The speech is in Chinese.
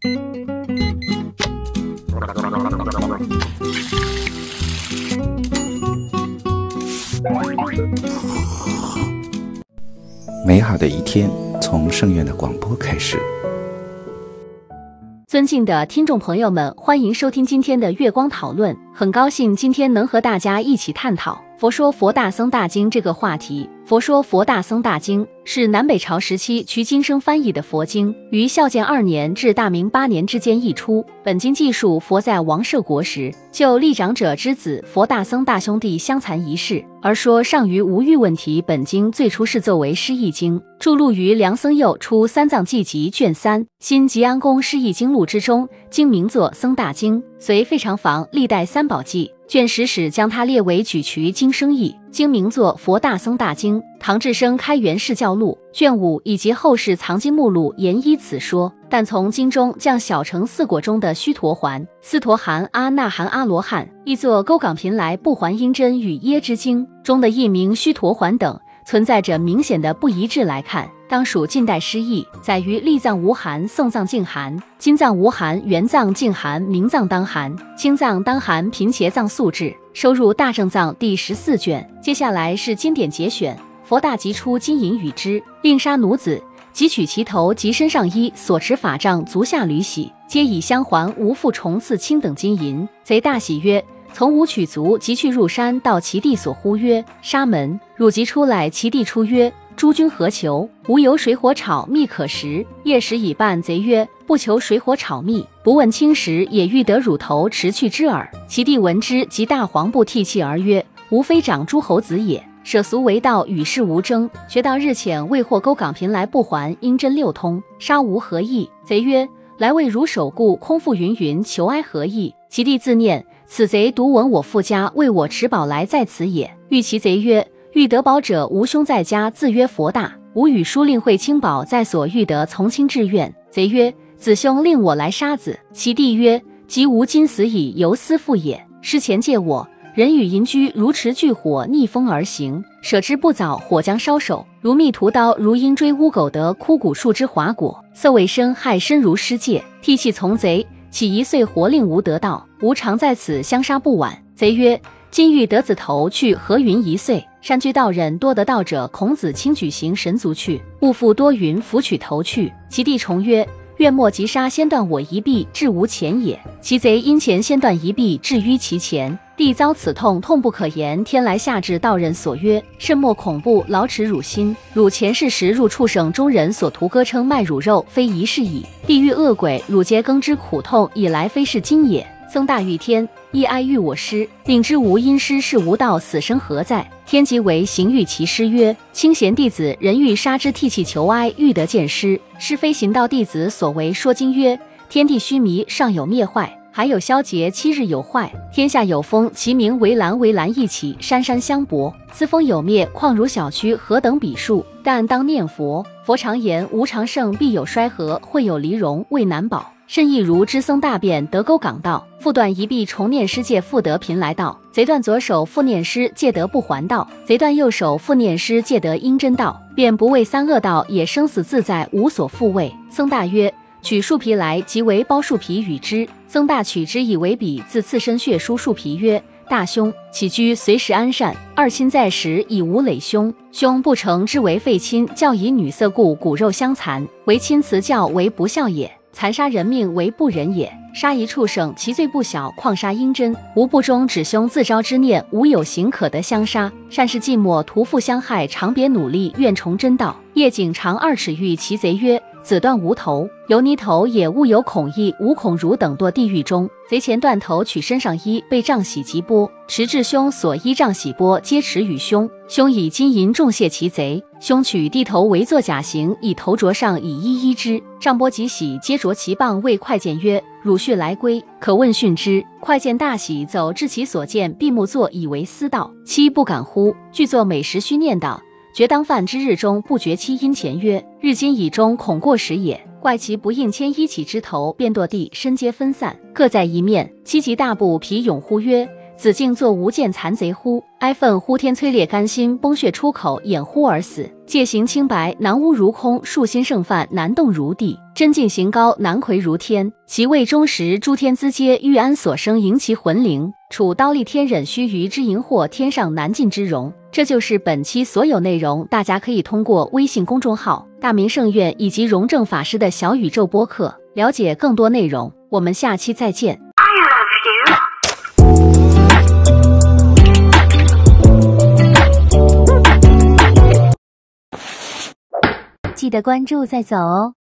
美好的一天从圣院的广播开始。尊敬的听众朋友们，欢迎收听今天的月光讨论。很高兴今天能和大家一起探讨《佛说佛大僧大经》这个话题。《佛说佛大僧大经》是南北朝时期瞿金生翻译的佛经，于孝建二年至大明八年之间译出。本经记述佛在王舍国时，就立长者之子佛大僧大兄弟相残一事，而说上于无欲问题。本经最初是作为诗译经，著录于梁僧佑出三藏记集卷三《新吉安公诗译经录》之中，经名作《僧大经》，随费长房历代三宝记。卷十史将它列为举渠经生义，经名作《佛大僧大经》。唐智生开元释教录卷五以及后世藏经目录言依此说，但从经中将小乘四果中的须陀环、斯陀含、阿那含、阿罗汉译作勾港频来不还因真与耶之经中的一名须陀环等，存在着明显的不一致来看。当属近代诗意，载于立藏无寒、宋藏净寒、金藏无寒、元藏净寒、明藏当寒、青藏当寒、贫茄藏素质，收入大正藏第十四卷。接下来是经典节选：佛大即出金银与之，令杀奴子，即取其头及身上衣所持法杖足下履洗，皆以相还，无复重赐轻等金银。贼大喜曰：从吾取足，即去入山，到其地所呼曰：沙门。汝即出来，其地出曰。诸君何求？无有水火炒蜜可食。夜食已半，贼曰：“不求水火炒蜜，不问青石，也欲得汝头持去之耳。”其弟闻之，即大黄布涕泣而曰：“吾非长诸侯子也，舍俗为道，与世无争。学道日浅，未获钩港平来不还，应真六通，杀无何意？”贼曰：“来为汝守故，空腹云云，求哀何意？”其弟自念：“此贼独闻我父家为我持宝来在此也。”欲其贼曰。欲得宝者，吾兄在家，自曰佛大。吾与书令会清宝在所欲得，从轻志愿。贼曰：子兄令我来杀子。其弟曰：即吾今死矣，犹思父也。师前借我，人与银居，如持炬火逆风而行，舍之不早，火将烧手。如觅屠刀，如鹰追乌狗得枯骨树之华果，色为生害身如失戒，涕泣从贼，岂一岁活令吾得道？吾常在此相杀不晚。贼曰。今欲得子头去何云一岁？山居道人多得道者，孔子轻举行神足去，勿复多云扶取头去。其弟重曰：愿莫急杀，先断我一臂，至无前也。其贼因前先断一臂，至于其前，弟遭此痛，痛不可言。天来下至道人所曰：甚莫恐怖，劳耻辱心。汝前世时入畜生中人所屠割称卖乳肉，非一世矣。地狱恶鬼，汝皆更之苦痛，以来非是今也。僧大欲天，亦哀欲我师，令之无因师是无道，死生何在？天即为行欲其师曰：清贤弟子，人欲杀之，涕泣求哀，欲得见师。师非行道弟子所为。说经曰：天地虚弥，尚有灭坏，还有消竭，七日有坏。天下有风，其名为蓝，为蓝一起，山山相搏。此风有灭，况如小区，何等比数？但当念佛。佛常言：无常胜，必有衰合，会有离容，未难保。甚亦如知僧大便得沟港道，复断一臂重念师借复得贫来道。贼断左手复念师借得不还道，贼断右手复念师借得阴真道，便不为三恶道，也生死自在，无所复畏。僧大曰：取树皮来，即为包树皮与之。曾大取之以为笔，自刺身血书树皮曰：大兄起居随时安善，二亲在时已无累兄。兄不成之为废亲，教以女色故，骨肉相残，为亲辞教为不孝也。残杀人命为不仁也，杀一畜生，其罪不小，况杀阴真？吾不忠，指兄自招之念，无有行可得相杀。善事寂寞，屠父相害，长别努力，愿重真道。夜景长二尺，欲其贼曰：子断无头，有你头也。勿有恐意，无恐如等堕地狱中。贼前断头，取身上衣，被杖洗及钵，持至兄所依杖洗钵，皆持与兄。兄以金银重谢其贼。兄取地头为作假形，以头着上，以衣衣之。上波即喜，皆着其棒，谓快见曰：“汝婿来归，可问讯之。”快见大喜，走至其所见，闭目坐，以为思道。妻不敢呼？具作美食，须念道：“觉当饭之日中，不觉妻因前曰：日今以终，恐过时也。怪其不应牵衣起之头，便堕地，身皆分散，各在一面。妻即大步，皮勇呼曰。子敬作无间残贼乎？哀愤呼天摧裂肝心，崩血出口，掩乎而死。戒行清白，南无如空；树心圣范，难动如地。真境行高，难魁如天。其位忠实，诸天资阶，欲安所生，迎其魂灵。处刀立天忍须臾之荧惑，天上难尽之容。这就是本期所有内容，大家可以通过微信公众号“大明圣院”以及荣正法师的小宇宙播客了解更多内容。我们下期再见。记得关注再走哦。